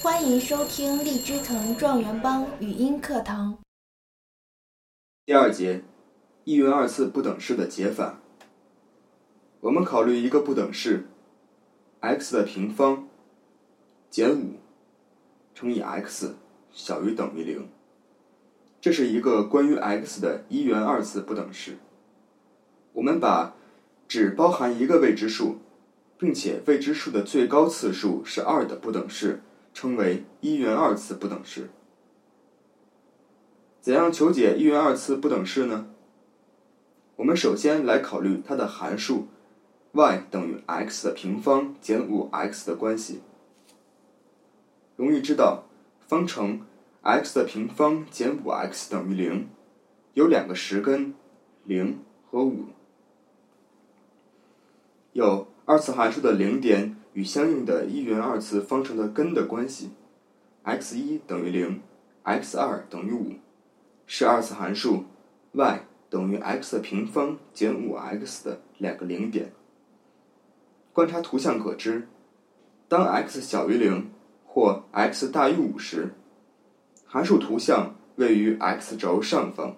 欢迎收听荔枝藤状元帮语音课堂。第二节，一元二次不等式的解法。我们考虑一个不等式，x 的平方减五乘以 x 小于等于零。这是一个关于 x 的一元二次不等式。我们把只包含一个未知数，并且未知数的最高次数是二的不等式称为一元二次不等式。怎样求解一元二次不等式呢？我们首先来考虑它的函数 y 等于 x 的平方减五 x 的关系。容易知道，方程 x 的平方减五 x 等于零，有两个实根，零和五。有二次函数的零点与相应的一元二次方程的根的关系，x 一等于零，x 二等于五，是二次函数 y 等于 x 的平方减五 x 的两个零点。观察图像可知，当 x 小于零或 x 大于五时，函数图像位于 x 轴上方，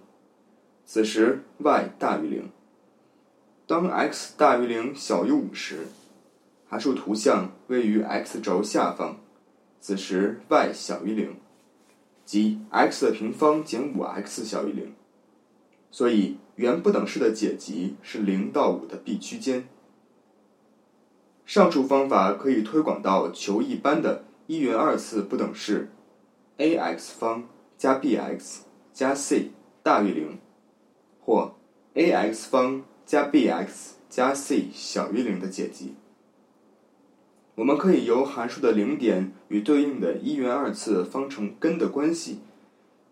此时 y 大于零。当 x 大于零小于五时，函数图像位于 x 轴下方，此时 y 小于零，即 x 的平方减五 x 小于零。所以原不等式的解集是零到五的 B 区间。上述方法可以推广到求一般的一元二次不等式 a_x 方加 b_x 加 c 大于零，或 a_x 方。加 b_x 加 c 小于零的解集，我们可以由函数的零点与对应的一元二次方程根的关系，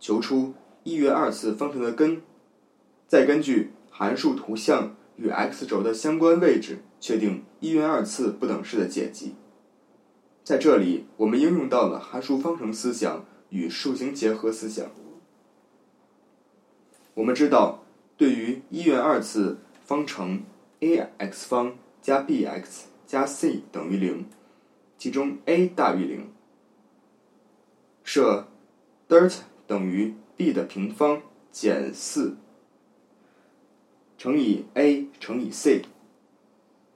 求出一元二次方程的根，再根据函数图像与 x 轴的相关位置，确定一元二次不等式的解集。在这里，我们应用到了函数方程思想与数形结合思想。我们知道，对于一元二次方程 a_x 方加 b_x 加 c 等于零，其中 a 大于零，设 det 等于 b 的平方减四乘以 a 乘以 c，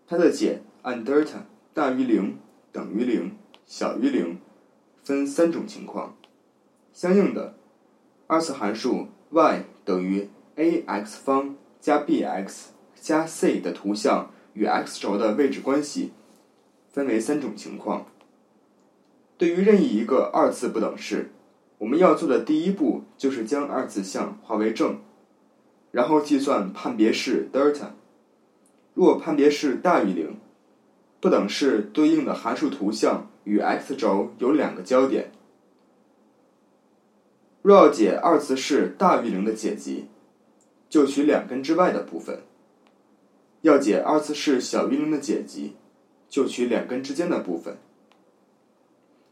它的解按 det 大于零、等于零、小于零分三种情况，相应的二次函数 y 等于 a_x 方加 b_x。加 c 的图像与 x 轴的位置关系分为三种情况。对于任意一个二次不等式，我们要做的第一步就是将二次项化为正，然后计算判别式 det。若判别式大于零，不等式对应的函数图像与 x 轴有两个交点。若要解二次式大于零的解集，就取两根之外的部分。要解二次式小于零的解集，就取两根之间的部分。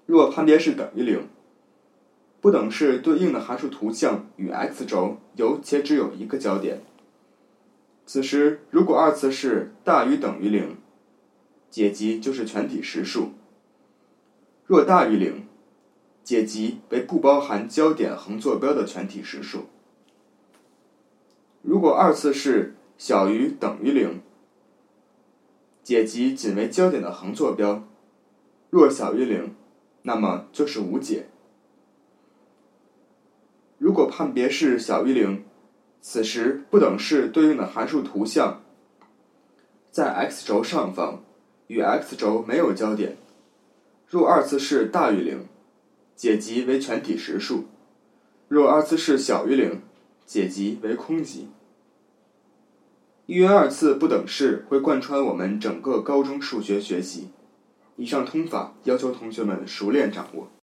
若判别式等于零，不等式对应的函数图像与 x 轴有且只有一个交点。此时，如果二次式大于等于零，解集就是全体实数；若大于零，解集为不包含交点横坐标的全体实数。如果二次式，小于等于零，解集仅为焦点的横坐标；若小于零，那么就是无解。如果判别式小于零，此时不等式对应的函数图像在 x 轴上方，与 x 轴没有交点。若二次式大于零，解集为全体实数；若二次式小于零，解集为空集。一元二次不等式会贯穿我们整个高中数学学习。以上通法要求同学们熟练掌握。